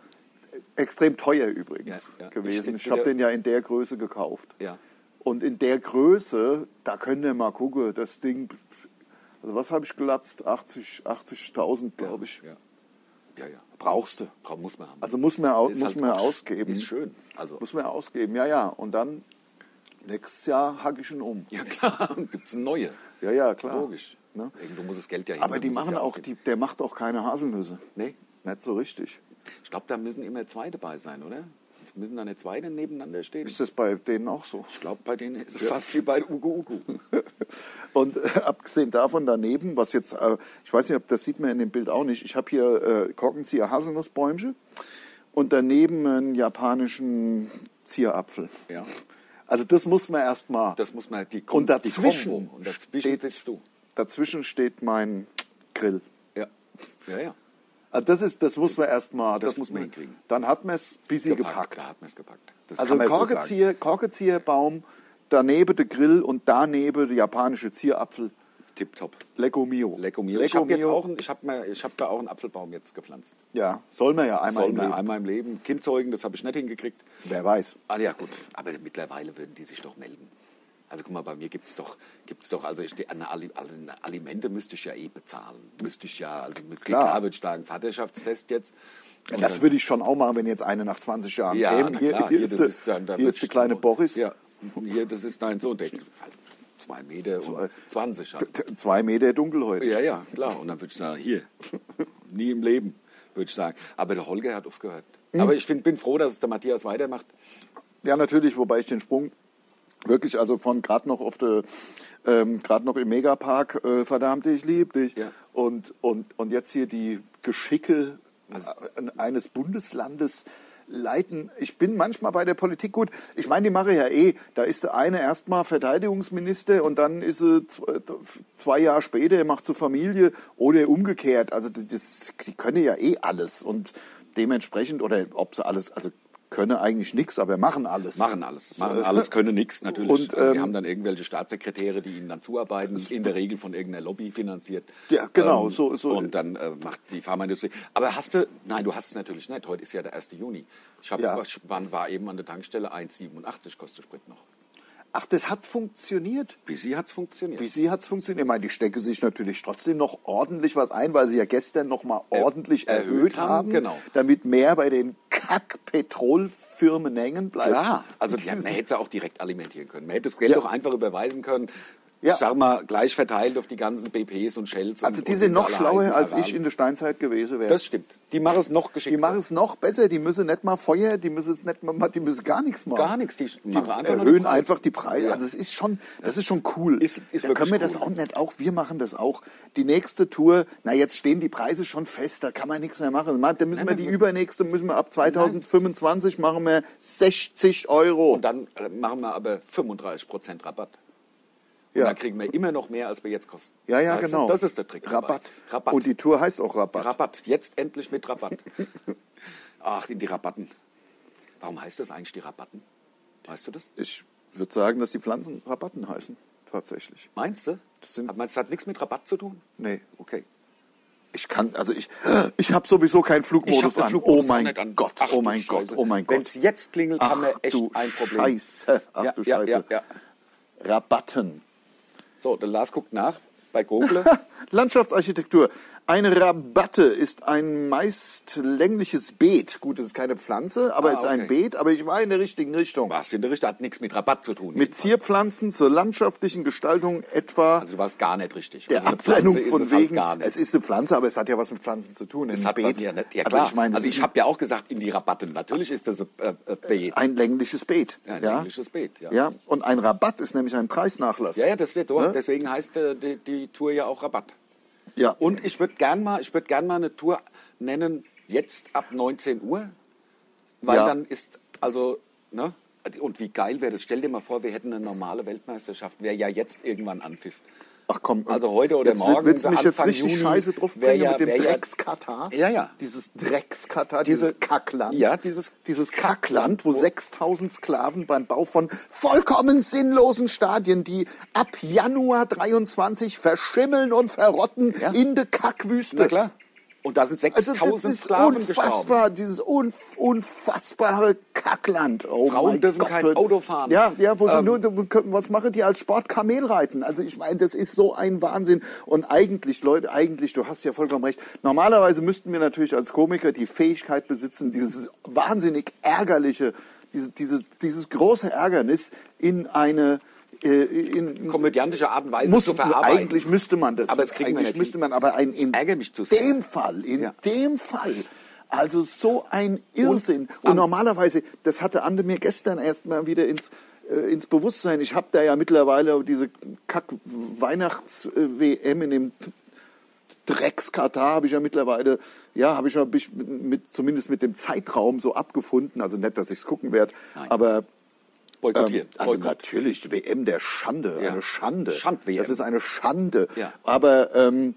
Extrem teuer übrigens Ja. Ich gewesen. sitz Ich habe den ja in der Größe gekauft. Ja. Und in der Größe, da könnt ihr mal gucken, das Ding, also was habe ich gelatzt? 80 80.000, glaube ich. Ja. Ja, ja. Brauchst du. Muss man haben. Also muss man, Ist muss halt man ausgeben. Ist schön. Also, Muss man ausgeben, ja, ja. Und dann nächstes Jahr hacke ich ihn um. ja klar, (laughs) gibt es neue. Ja, ja, klar. Logisch. Ne? Irgendwo muss das Geld ja hin. Aber die machen ja auch, die, der macht auch keine Haselnüsse. Nee. Nicht so richtig. Ich glaube, da müssen immer zwei dabei sein, oder? Müssen da nicht zwei nebeneinander stehen? Ist das bei denen auch so? Ich glaube, bei denen ist es fast wie bei Ugu Ugu. (laughs) Und äh, abgesehen davon daneben, was jetzt, äh, ich weiß nicht, ob das sieht man in dem Bild auch nicht. Ich habe hier äh, Korkenzieher Haselnussbäumchen und daneben einen japanischen Zierapfel. Ja. Also das muss man erstmal. Das muss man, die, Und die dazwischen, Kombo. Und dazwischen steht, sitzt du. dazwischen steht mein Grill. Ja. Ja, ja. Also das ist, das muss man erstmal. Das muss man hinkriegen. Dann hat man es busy gepackt. Da hat man es gepackt. Das Also man so. Korkenzieher, Korkenzieherbaum, daneben der Grill und daneben der japanische Zierapfel. Tipptopp. Lecco mio. Lecco mio. Einen- ich habe mir, ich habe da auch einen Apfelbaum jetzt gepflanzt. Ja, soll man ja einmal Soll im Leben. einmal im Leben. Kind zeugen, das habe ich nicht hingekriegt. Wer weiß. Ah ja, gut. Aber mittlerweile würden die sich doch melden. Also guck mal, bei mir gibt's doch, gibt's doch, also ich, eine, Ali, also eine Alimente müsste ich ja eh bezahlen. Müsste ich ja, also mit Klar. klar, würde ich sagen, Vaterschaftstest jetzt. Und Das dann- würde ich schon auch machen, wenn jetzt eine nach 20 Jahren ja, käme. Hier, klar, hier, hier, ist, der, ist dann, da hier ist der ich kleine Boris. Ja, hier, das ist dein Sohn, der halt zwei Meter und 20 halt. Zwei Meter dunkelhäutig. Ja, ja, klar. Und dann würde ich sagen, hier, (laughs) nie im Leben, würde ich sagen. Aber der Holger hat aufgehört. Hm. Aber ich find, bin froh, dass es der Matthias weitermacht. Ja, natürlich, wobei ich den Sprung wirklich, also von gerade noch auf der, ähm, gerade noch im Megapark, äh, verdammt, ich lieb dich. Ja. Und, und, und jetzt hier die Geschicke Also äh, eines Bundeslandes leiten. Ich bin manchmal bei der Politik gut. Ich meine, die mache ja eh. Da ist der eine erstmal Verteidigungsminister und dann ist sie zwei, zwei Jahre später, macht sie Familie oder umgekehrt. Also das, die können ja eh alles und dementsprechend, oder ob sie alles, also können eigentlich nichts, aber machen alles. Machen alles. Machen alles, können nichts natürlich. Und, also die ähm, haben dann irgendwelche Staatssekretäre, die ihnen dann zuarbeiten, in der Regel von irgendeiner Lobby finanziert. Ja, genau, Ähm, so- so- Und dann äh, macht die Pharmaindustrie. Aber hast du, nein, du hast es natürlich nicht. Heute ist ja der 1. Juni. Ich hab, Ja. war eben an der Tankstelle 1,87 kostet Sprit noch. Ach, das hat funktioniert. Bis sie hat's funktioniert. Wie sie hat's funktioniert? Ich meine, die stecken sich natürlich trotzdem noch ordentlich was ein, weil sie ja gestern noch mal ordentlich erhöht erhöht, haben, haben, genau. damit mehr bei den Kack-Petrolfirmen hängen bleibt. Klar, also die, man hätte es auch direkt alimentieren können. Man hätte das Geld Ja. doch einfach überweisen können. Ja. Ich sag mal, gleich verteilt auf die ganzen BPs und Shells. Also und, die sind noch schlauer, als ich in der Steinzeit gewesen wäre. Das stimmt. Die machen es noch geschickter. Die machen es noch besser, die müssen nicht mal Feuer, die müssen es nicht mal, die müssen gar nichts machen. Gar nichts, die machen einfach erhöhen die einfach die Preise. Ja. Also es ist schon, das ist schon cool. Ist- ist da können wir wirklich das cool. auch nicht auch, wir machen das auch. Die nächste Tour, na jetzt stehen die Preise schon fest, da kann man nichts mehr machen. Da müssen wir die übernächste, müssen wir ab 2025 machen wir 60 Euro. Und dann äh, machen wir aber 35% Rabatt. Und Ja. dann kriegen wir immer noch mehr, als wir jetzt kosten. Ja, ja, Weißt du, genau. Das ist der Trick. Rabatt. Rabatt. Und die Tour heißt auch Rabatt. Rabatt. Jetzt endlich mit Rabatt. (laughs) Ach, die Rabatten. Warum heißt das eigentlich die Rabatten? Weißt du das? Ich würde sagen, dass die Pflanzen Rabatten heißen. Tatsächlich. Meinst du? Das sind- Hat meinst du, das hat nichts mit Rabatt zu tun? Nee. Okay. Ich kann, also ich, (gasps) ich habe sowieso keinen Flugmodus an. Flugmodus oh mein an. Gott, Ach oh du mein Gott, oh mein Wenn Gott. es jetzt klingelt, haben wir Ach echt du ein Problem. Scheiße. Ach Ja, du Scheiße. ja, ja. Rabatten. So, der Lars guckt nach bei Google. (laughs) Landschaftsarchitektur. Eine Rabatte ist ein meist längliches Beet. Gut, es ist keine Pflanze, aber Ah, es ist ein okay. Beet, aber ich war in der richtigen Richtung. Was in der Richtung hat nichts mit Rabatt zu tun. Mit Zierpflanzen zur landschaftlichen Gestaltung etwa Also du warst gar nicht richtig. der also Abtrennung von es halt wegen. nicht. es ist eine Pflanze, aber es hat ja was mit Pflanzen zu tun. Ein hat Beet. ja nicht. Ja, also klar. ich meine, das also ich habe ja auch gesagt in die Rabatten. Natürlich ist das ein äh, äh, Beet. ein längliches Beet. Ja, ein ja? längliches Beet, ja. ja. Und ein Rabatt ist nämlich ein Preisnachlass. Ja, ja, das wird so. Ne? Deswegen heißt äh, die, die Tour ja auch Rabatt. Ja. Und ich würde gern mal, ich würde gern mal eine Tour nennen jetzt ab 19 Uhr, weil Ja. dann ist also ne und wie geil wäre das? Stell dir mal vor, wir hätten eine normale Weltmeisterschaft, wäre ja jetzt irgendwann Anpfiff. Ach komm, Also heute oder jetzt morgen, Willst du mich jetzt richtig Juni, scheiße drauf wär bringen ja- mit dem Dreckskatar? Ja, ja. Dieses Dreckskatar, Diese- dieses Kackland. Ja, dieses dieses Kackland, wo 6000 Sklaven beim Bau von vollkommen sinnlosen Stadien, die ab Januar 23 verschimmeln und verrotten Ja. in der Kackwüste. Na klar. Und da sind Also 6000 das ist Sklaven gestorben. unfassbar, dieses unf unfassbare Kackland. Oh Frauen dürfen Gott. kein Auto fahren. Ja, ja, wo sie Ähm, nur, was machen die als Sport? Kamelreiten. Also ich meine, das ist so ein Wahnsinn. Und eigentlich, Leute, eigentlich, du hast ja vollkommen recht. Normalerweise müssten wir natürlich als Komiker die Fähigkeit besitzen, dieses wahnsinnig ärgerliche, dieses, dieses, dieses große Ärgernis in eine in, komödiantische Art und Weise muss, zu verarbeiten. eigentlich müsste man das. Aber das kriegen wir eigentlich nicht müsste hin. man, aber ein, in dem Fall, in Ja. dem Fall Also so ein Irrsinn. Und, normalerweise, das hatte Ande mir gestern erst mal wieder ins, äh, ins Bewusstsein. Ich habe da ja mittlerweile diese Kack-Weihnachts-WM in dem Drecks-Katar habe ich ja mittlerweile, ja, habe ich mal mich mit, zumindest mit dem Zeitraum so abgefunden. Also nicht, dass ich es gucken werde, aber Boykottiert. ähm, also Boykott. natürlich, die WM der Schande, Ja. eine Schande. Schand-WM. Das ist eine Schande. Ja. Aber ähm,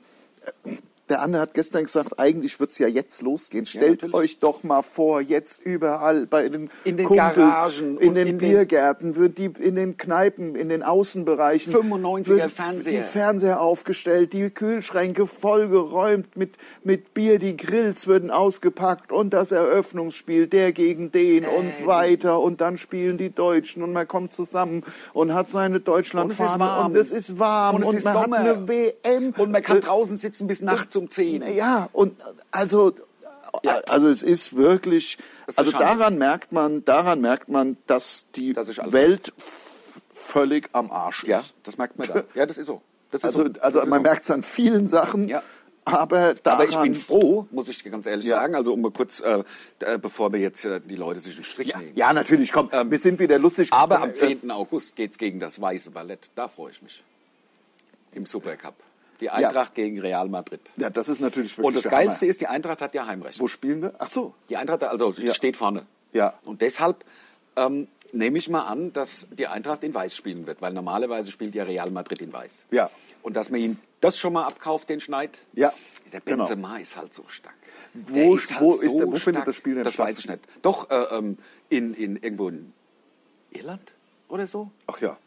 der Anne hat gestern gesagt, eigentlich wird's ja jetzt losgehen. Stellt natürlich. euch doch mal vor, jetzt überall bei den, In den Kumpels, Garagen in und den in Biergärten, wird die, in den Kneipen, in den Außenbereichen 95er wird Fernseher. Die Fernseher aufgestellt, die Kühlschränke vollgeräumt mit, mit Bier, die Grills würden ausgepackt und das Eröffnungsspiel, der gegen den und weiter und dann spielen die Deutschen und man kommt zusammen und hat seine Deutschlandfahne warm. und es ist warm Und und, es ist man Sommer. hat eine WM. Und man kann Äh, draußen sitzen bis nachts um 10. ja, und also, also es ist wirklich, ist also Schande. daran merkt man, daran merkt man, dass die Das alles- Welt völlig am Arsch ist. Ja, das merkt man da. Ja, das ist so. Das ist Also, so. also man so. merkt es an vielen Sachen, Ja. aber Aber ich bin froh, muss ich ganz ehrlich Ja. sagen, also um mal kurz, äh, äh, bevor wir jetzt äh, die Leute sich einen Strick ja, nehmen. ja, natürlich, komm, wir sind wieder lustig. Aber am Äh, 10. August geht's gegen das Weiße Ballett. Da freue ich mich. Im Supercup. Die Eintracht gegen Real Madrid. Ja, das ist natürlich wirklich Und das Geilste Hammer. ist, die Eintracht hat ja Heimrecht. Wo spielen wir? Ach so. Die Eintracht, also Ja. steht vorne. Ja. Und deshalb ähm, nehme ich mal an, dass die Eintracht in Weiß spielen wird, weil normalerweise spielt ja Real Madrid in Weiß. Ja. Und dass man ihm das schon mal abkauft, den Schneid. Ja, Der genau. Benzema ist halt so stark. Wo- ist halt wo ist so der- wo findet das Spiel denn Das statt? weiß ich nicht. Doch, äh, ähm, in, in irgendwo in Irland oder so? Ach ja.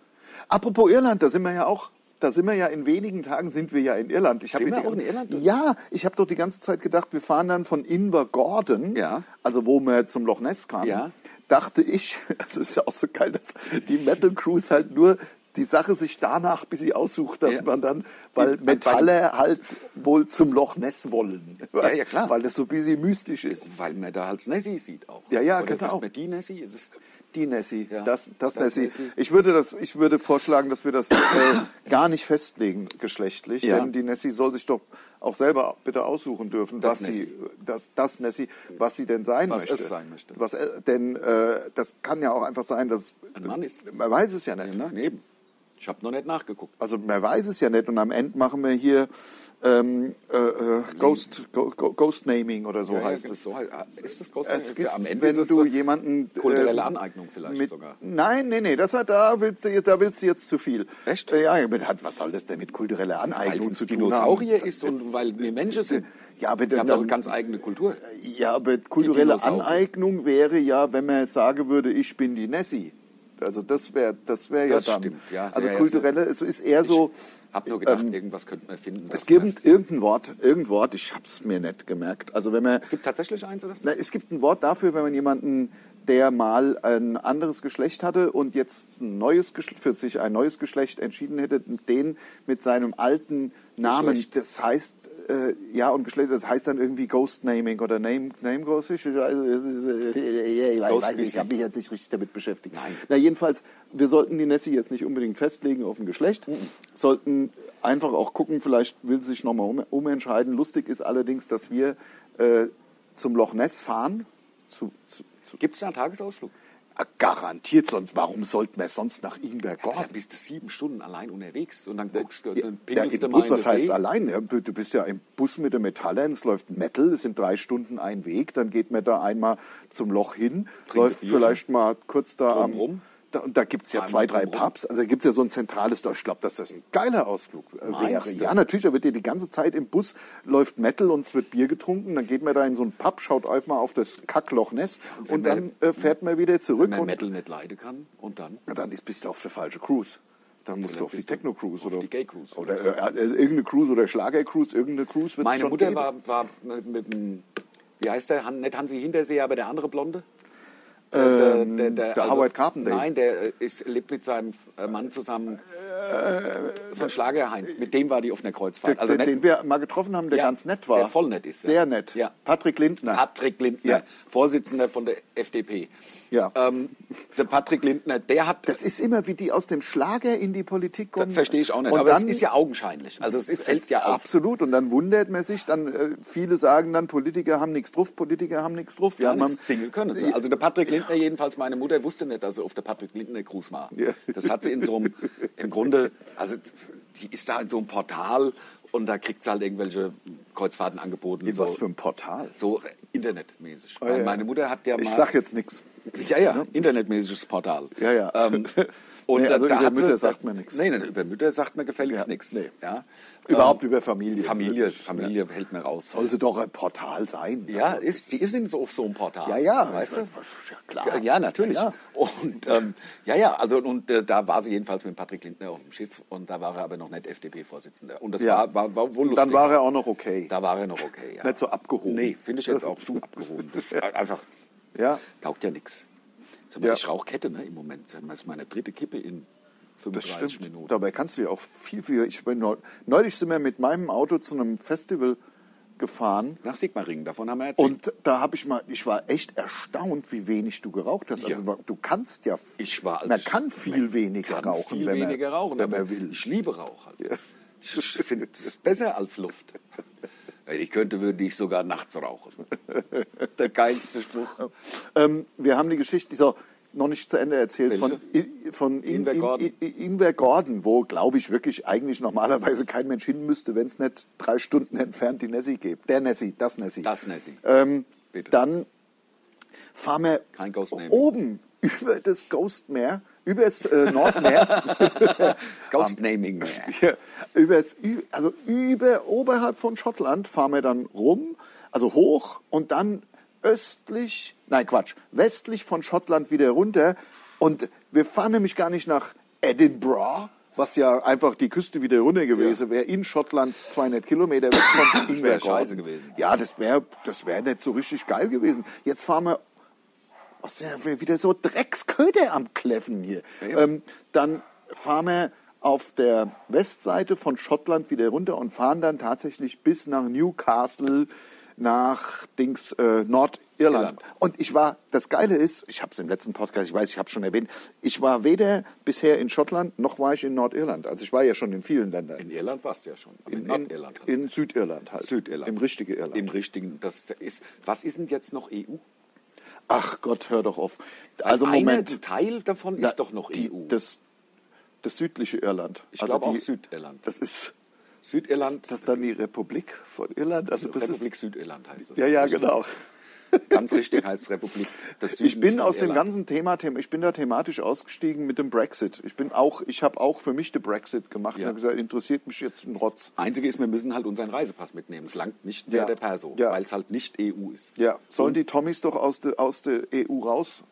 Apropos Irland, da sind wir ja auch. Da sind wir ja in wenigen Tagen sind wir ja in Irland. Ich Sind wir auch in Irland? Ja, ich habe doch die ganze Zeit gedacht, wir fahren dann von Invergordon, Ja. also wo wir zum Loch Ness kamen. Ja. Dachte ich, (laughs) es ist ja auch so geil, dass die Metal Cruise halt nur die Sache sich danach bis sie aussucht, dass Ja. man dann, weil Metalle halt wohl zum Loch Ness wollen. Ja, ja, klar. Weil das so ein bisschen mystisch ist. Weil man da halt Nessie sieht auch. Ja, ja, Oder genau. sagt man die Nessie? Ist es Die Nessie, Ja. das, das, Das Nessie. Nessie. Ich würde das, ich würde vorschlagen, dass wir das äh, (coughs) gar nicht festlegen geschlechtlich, Ja. denn die Nessie soll sich doch auch selber bitte aussuchen dürfen, Das was sie, Nessie. das, das Nessie, was sie denn sein Was möchte. es sein möchte. Was, äh, denn äh, das kann ja auch einfach sein, dass Ein Mann ist. man weiß es ja nicht. Ja, eben. Ich habe noch nicht nachgeguckt. Also man weiß es ja nicht und am Ende machen wir hier ähm, äh, äh, Ghost, Go, Go, Ghost Naming oder so Ja, ja, heißt es. So, ist das groß? Es ist, Am Ende wenn ist du so jemanden kulturelle ähm, Aneignung vielleicht mit, sogar. Nein, nee, nee, das hat, da willst du jetzt, da willst du jetzt zu viel. Echt? Äh, Ja, hat, was soll das denn mit kultureller Weil Aneignung es zu tun Dinosaurier haben? ist und weil wir Menschen sind. Ja, aber Wir haben doch eine ganz eigene Kultur. Ja, aber kulturelle. Aneignung wäre ja, wenn man sagen würde, ich bin die Nessie. Also das wäre, das wäre ja dann. stimmt, ja. Also Ja, ja, kulturelle, es ist eher so. Hab nur gedacht, ähm, irgendwas könnte man finden. Es gibt irgendein Wort, irgendein Wort, ich hab's mir nicht gemerkt. Also wenn man, Es gibt tatsächlich eins oder so? Na, es gibt ein Wort dafür, wenn man jemanden, der mal ein anderes Geschlecht hatte und jetzt ein neues Geschlecht, für sich ein neues Geschlecht entschieden hätte, den mit seinem alten Namen, Geschlecht. das heißt, äh, ja, und Geschlecht, das heißt dann irgendwie Ghost Naming oder Name, Name Ghost. Ich, also, ist, äh, ich weiß nicht, ich habe mich jetzt nicht richtig damit beschäftigt. Nein. Na, jedenfalls, wir sollten die Nessie jetzt nicht unbedingt festlegen auf ein Geschlecht, sollten einfach auch gucken, vielleicht will sie sich nochmal um, umentscheiden. Lustig ist allerdings, dass wir äh, zum Loch Ness fahren. Zu, zu, zu, Gibt es da einen Tagesausflug? Garantiert, sonst warum sollten wir sonst nach Da Invergordon? bist du sieben Stunden allein unterwegs und dann guckst du, Ja, dann ja, pinkelst du mal in was heißt See. allein? Ja, du bist ja im Bus mit den Metallern, es läuft Metal, es sind drei Stunden ein Weg, dann geht man da einmal zum Loch hin, läuft Bierchen. vielleicht mal kurz da am... Da, und da gibt's ja Einmal zwei, drei. Pubs. Also da gibt's ja so ein zentrales Dorf. Ich glaube, dass das ein geiler Ausflug äh, wäre. du? Ja, natürlich. Da wird dir die ganze Zeit im Bus läuft Metal und es wird Bier getrunken. Dann geht man da in so einen Pub, schaut einfach mal auf das Kackloch Ness wenn und dann man- äh, fährt man wieder zurück. Wenn man und Metal nicht leiden kann und dann ja, dann ist, bist du auf der falschen Cruise. Dann musst du auf die Techno-Cruise oder die Gay-Cruise Oder äh, äh, irgendeine Cruise oder Schlager-Cruise, irgendeine Cruise Meine schon Mutter geben. war, war mit, mit dem, wie heißt der, Han, nicht Hansi Hintersee, aber der andere Blonde. Ähm, der Howard Carpendale. Nein, der äh, ist, lebt mit seinem äh, Mann zusammen. so ein Schlager-Heinz, mit dem war die auf einer Kreuzfahrt. Der, Also der, den wir mal getroffen haben, der Ja, ganz nett war. der voll nett ist, ja. Sehr nett. Ja. Patrick Lindner. Patrick Lindner. Vorsitzender von der FDP. Ja. Ähm, der Patrick Lindner, der hat, das ist immer, wie die aus dem Schlager in die Politik kommen. das verstehe ich auch nicht, Und aber dann, es ist ja augenscheinlich. Also es ist, fällt ja auf. Absolut. Und dann wundert man sich, dann äh, viele sagen dann, Politiker haben nichts drauf, Politiker haben nichts drauf. Ja, man- Single können. Also der Patrick Lindner jedenfalls, meine Mutter wusste nicht, dass sie auf der Patrick Lindner Gruß war. Ja. Das hat sie in so einem, im Grunde, also die ist da in so einem Portal und da kriegt sie halt irgendwelche Kreuzfahrten angeboten. In so, was für ein Portal? so internetmäßig. Ah, Weil ja. meine Mutter hat ja mal... Ich sag jetzt nichts. Ja, ja, internetmäßiges Portal. Ja, ja. Ähm, (laughs) und Nee, also da über hat sie- Mütter sagt man nichts. Nee, nee, über Mütter sagt man gefälligst Ja, nichts. nee. Ja. Überhaupt Ähm, über Familie. Familie, Familie hält mir raus. Soll sie doch ein Portal sein. Ja, Also, ist, die ist in so, auf so einem Portal. Ja, ja. Weißt du? Ja, klar. Ja, ja natürlich. Ja, Und ähm, ja, ja, also und äh, da war sie jedenfalls mit Patrick Lindner auf dem Schiff und da war er aber noch nicht FDP-Vorsitzender. Und das Ja. war, war, war wohl lustig. dann war er auch noch okay. da war er noch okay. Ja. Nicht so abgehoben. Nee, finde ich jetzt (laughs) auch zu abgehoben. Das ist (laughs) einfach Ja, taugt ja nichts. Ja. Ich rauche Kette, ne, im Moment. Das ist meine dritte Kippe in das 35 stimmt. Minuten. Dabei kannst du ja auch viel, viel. Ich bin neu, neulich sind wir mit meinem Auto zu einem Festival gefahren. Nach Sigmaringen, davon haben wir erzählt. Und da habe ich mal, ich war echt erstaunt, wie wenig du geraucht hast. Ja. Also du kannst ja, ich war, also man kann viel weniger kann rauchen, viel wenn man, weniger rauchen, wenn man will. ich liebe Rauch. Halt. Ich, finde es besser als Luft. Wenn ich könnte, würde ich sogar nachts rauchen. (laughs) Der geilste Spruch. Ähm, wir haben die Geschichte, auch noch nicht zu Ende erzählt, von, Welche? I- von In- Inver In- Gordon. I- I- Inver Gordon, wo, glaube ich, wirklich eigentlich normalerweise kein Mensch hin müsste, wenn es nicht drei Stunden entfernt die Nessie gibt. Der Nessie, das Nessie. Das Nessie. Ähm, dann fahren wir oben über das Ghostmeer, über das äh, Nordmeer, (laughs) Das Ghost Naming mehr. (laughs) ja, übers, also über, oberhalb von Schottland fahren wir dann rum, also hoch und dann östlich, nein Quatsch, westlich von Schottland wieder runter und wir fahren nämlich gar nicht nach Edinburgh, was ja einfach die Küste wieder runter gewesen wäre, in Schottland 200 Kilometer weg von Das wäre scheiße gewesen. Ja, das wäre das wär nicht so richtig geil gewesen. Jetzt fahren wir was ja wieder so Drecksköder am Kläffen hier. Ja. Ähm, dann fahren wir auf der Westseite von Schottland wieder runter und fahren dann tatsächlich bis nach Newcastle nach Dings äh, Nordirland. Irland. Und ich war, das Geile ist, ich habe es im letzten Podcast, ich weiß, ich habe schon erwähnt, ich war weder bisher in Schottland noch war ich in Nordirland. Also ich war ja schon in vielen Ländern. In Irland warst du ja schon. In, in, Nordirland. halt. in Südirland halt. Südirland. Im richtigen Irland. Im richtigen. Das ist, was ist denn jetzt noch EU? Ach Gott, hör doch auf. Also Einer- Moment. Ein Teil davon ist doch noch die, EU. Das, das südliche Irland. Ich Also glaube auch Südirland. Das ist, Südirland, ist das dann die Republik von Irland? Also Republik Südirland heißt das. ja, ja, genau. Ganz richtig heißt es Republik Ich bin aus dem ganzen Thema, ich bin da thematisch ausgestiegen mit dem Brexit. Ich bin auch, ich habe auch für mich den Brexit gemacht Ja. und habe gesagt, interessiert mich jetzt ein Rotz. Einzige ist, wir müssen halt unseren Reisepass mitnehmen. Es langt nicht mehr Ja. der Perso, Ja. weil es halt nicht EU ist. Ja, sollen die Tommys doch aus der aus der EU raus?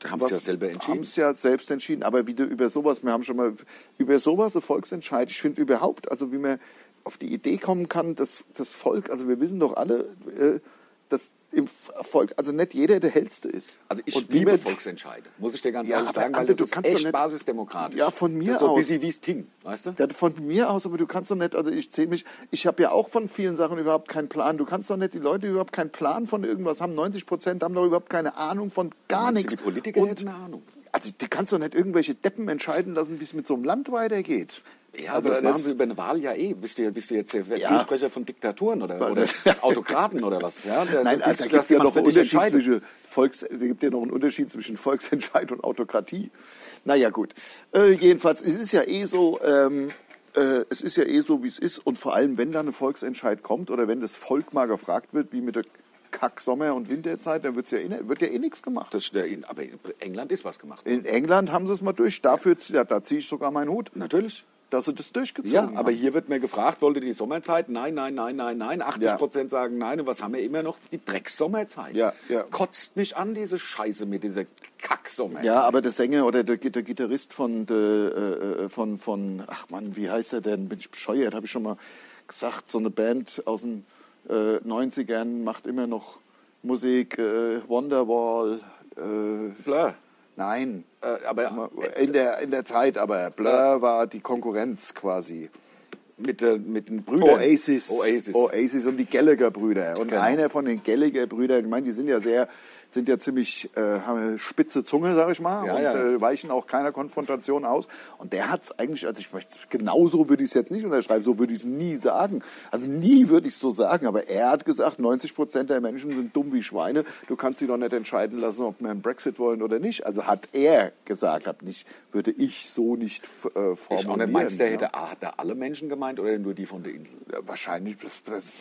Da haben sie ja selber entschieden. Haben es ja selbst entschieden, aber wieder über sowas, wir haben schon mal über sowas ein Volksentscheid. Ich finde überhaupt, also wie man auf die Idee kommen kann, dass das Volk, also wir wissen doch alle, äh, dass im Volk, also nicht jeder der hellste ist. Also ich Und liebe Volksentscheide, muss ich dir ganz Ja, ehrlich aber sagen, weil Ante, das du ist kannst doch echt nicht- basisdemokratisch. Ja, von mir das ist so aus. bisschen wie es Ting, weißt du? Ja, von mir aus, aber du kannst doch nicht, also ich zähle mich, ich habe ja auch von vielen Sachen überhaupt keinen Plan. Du kannst doch nicht, die Leute die überhaupt keinen Plan von irgendwas haben. 90 Prozent haben doch überhaupt keine Ahnung von gar nichts. Die Politiker Und- hätten eine Ahnung. Also die kannst doch nicht irgendwelche Deppen entscheiden lassen, wie es mit so einem Land weitergeht. Ja, also aber das, machen sie über eine Wahl ja eh. Bist du, bist du jetzt der Ja. Fürsprecher von Diktaturen oder, oder (laughs) Autokraten oder was? Ja, da, Nein, also da gibt es ja noch einen Unterschied zwischen Volks, da gibt ja noch einen Unterschied zwischen Volksentscheid und Autokratie. Naja, gut. Äh, jedenfalls, es ist ja eh so, ähm, äh, es ist ja eh so, wie es ist. Und vor allem, wenn dann ein Volksentscheid kommt oder wenn das Volk mal gefragt wird, wie mit der Kack-Sommer- und Winterzeit, dann wird's ja eh, ne- wird ja eh nichts gemacht. Das, in- aber in England ist was gemacht. In England haben sie es mal durch. Dafür, ja, da ziehe ich sogar meinen Hut, Natürlich. Dass sie das durchgezogen Ja, haben. aber hier wird mir gefragt, wollte die Sommerzeit? Nein, nein, nein, nein, nein. 80 Prozent sagen nein. Und was haben wir immer noch? Die Drecksommerzeit. Ja, ja. Kotzt mich an, diese Scheiße mit dieser Kacksommerzeit. Ja, aber der Sänger oder der, der Gitarrist von, der, äh, äh, von, von, ach Mann, wie heißt er denn? Bin ich bescheuert, habe ich schon mal gesagt. So eine Band aus den äh, 90ern macht immer noch Musik, äh, Wonderwall, äh, Blur. Nein. Äh, aber In der, in der Zeit, aber Blur war die Konkurrenz quasi. mit, äh, mit den Brüdern. Oasis. Oasis. Oasis und die Gallagher-Brüder. Und Genau. einer von den Gallagher-Brüdern, ich meine, die sind ja sehr, sind ja ziemlich, äh, haben eine spitze Zunge, sag ich mal, Ja, und ja. Äh, weichen auch keiner Konfrontation aus. Und der hat es eigentlich, also ich möchte, genauso würde ich es jetzt nicht unterschreiben, so würde ich es nie sagen. Also nie würde ich es so sagen, aber er hat gesagt, 90 Prozent der Menschen sind dumm wie Schweine. Du kannst sie doch nicht entscheiden lassen, ob wir einen Brexit wollen oder nicht. Also hat er gesagt, hat nicht, würde ich so nicht äh, formulieren. Ich auch nicht. Meinst der ja. hätte, ah, hat er alle Menschen gemeint oder nur die von der Insel? Ja, wahrscheinlich, das, das,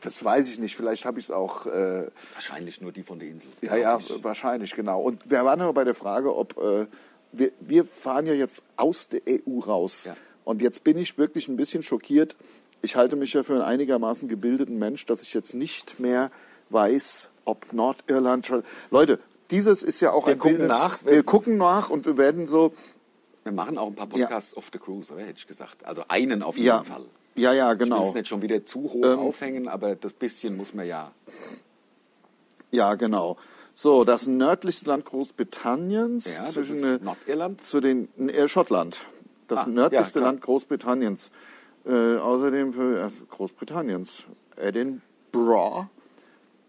das weiß ich nicht. Vielleicht habe ich es auch. Äh, Wahrscheinlich nur die von der Insel. ja, ja, ich. wahrscheinlich, genau. Und wir waren aber bei der Frage, ob. Äh, wir, wir fahren ja jetzt aus der EU raus. Ja. Und jetzt bin ich wirklich ein bisschen schockiert. Ich halte mich ja für einen einigermaßen gebildeten Mensch, dass ich jetzt nicht mehr weiß, ob Nordirland. Leute, dieses ist ja auch Wir ein gucken Bildes- nach. Wir gucken nach und wir werden so. Wir machen auch ein paar Podcasts off the cruise, oder? Hätte ich gesagt. Also einen auf jeden Ja, Fall. ja, ja, Ich will genau. es nicht schon wieder zu hoch Ähm, aufhängen, aber das bisschen muss man ja. Ja, genau. So, das nördlichste Land Großbritanniens Ja, zwischen äh, Nordirland. zu den äh, Schottland. Das Ah, nördlichste ja. Land Großbritanniens. Äh, außerdem für äh, Großbritanniens. Edinburgh.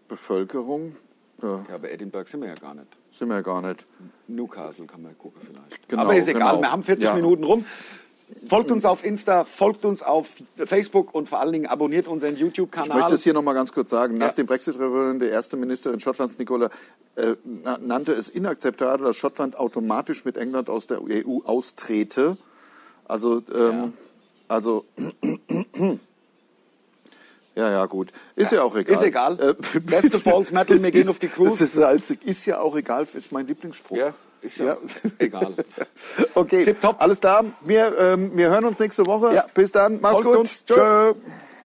Bevölkerung. Ja, aber Edinburgh sind wir ja gar nicht. sind wir gar nicht. Newcastle kann man gucken vielleicht. Genau, aber ist egal, genau. wir haben 40 Ja. Minuten rum. Folgt uns auf Insta, folgt uns auf Facebook und vor allen Dingen abonniert unseren Ich YouTube-Kanal. möchte es hier noch mal ganz kurz sagen. Nach Ja. dem Brexit-Referendum, der erste Ministerin Schottlands, Nicola, äh, na- nannte es inakzeptabel, dass Schottland automatisch mit England aus der EU austrete. Also, ähm, also, ja, ja, gut. Ist ja, auch egal. Ist egal. Äh, (laughs) Beste False Metal, wir gehen ist- auf die Cruise. Das ist, als, ist ja auch egal, ist mein Lieblingsspruch. Ja, ist ja, egal. (laughs) Okay, Tipptopp. alles da. Wir, ähm, wir hören uns nächste Woche. Ja. Bis dann. Macht's Folgt gut. uns. Tschö. Tschö.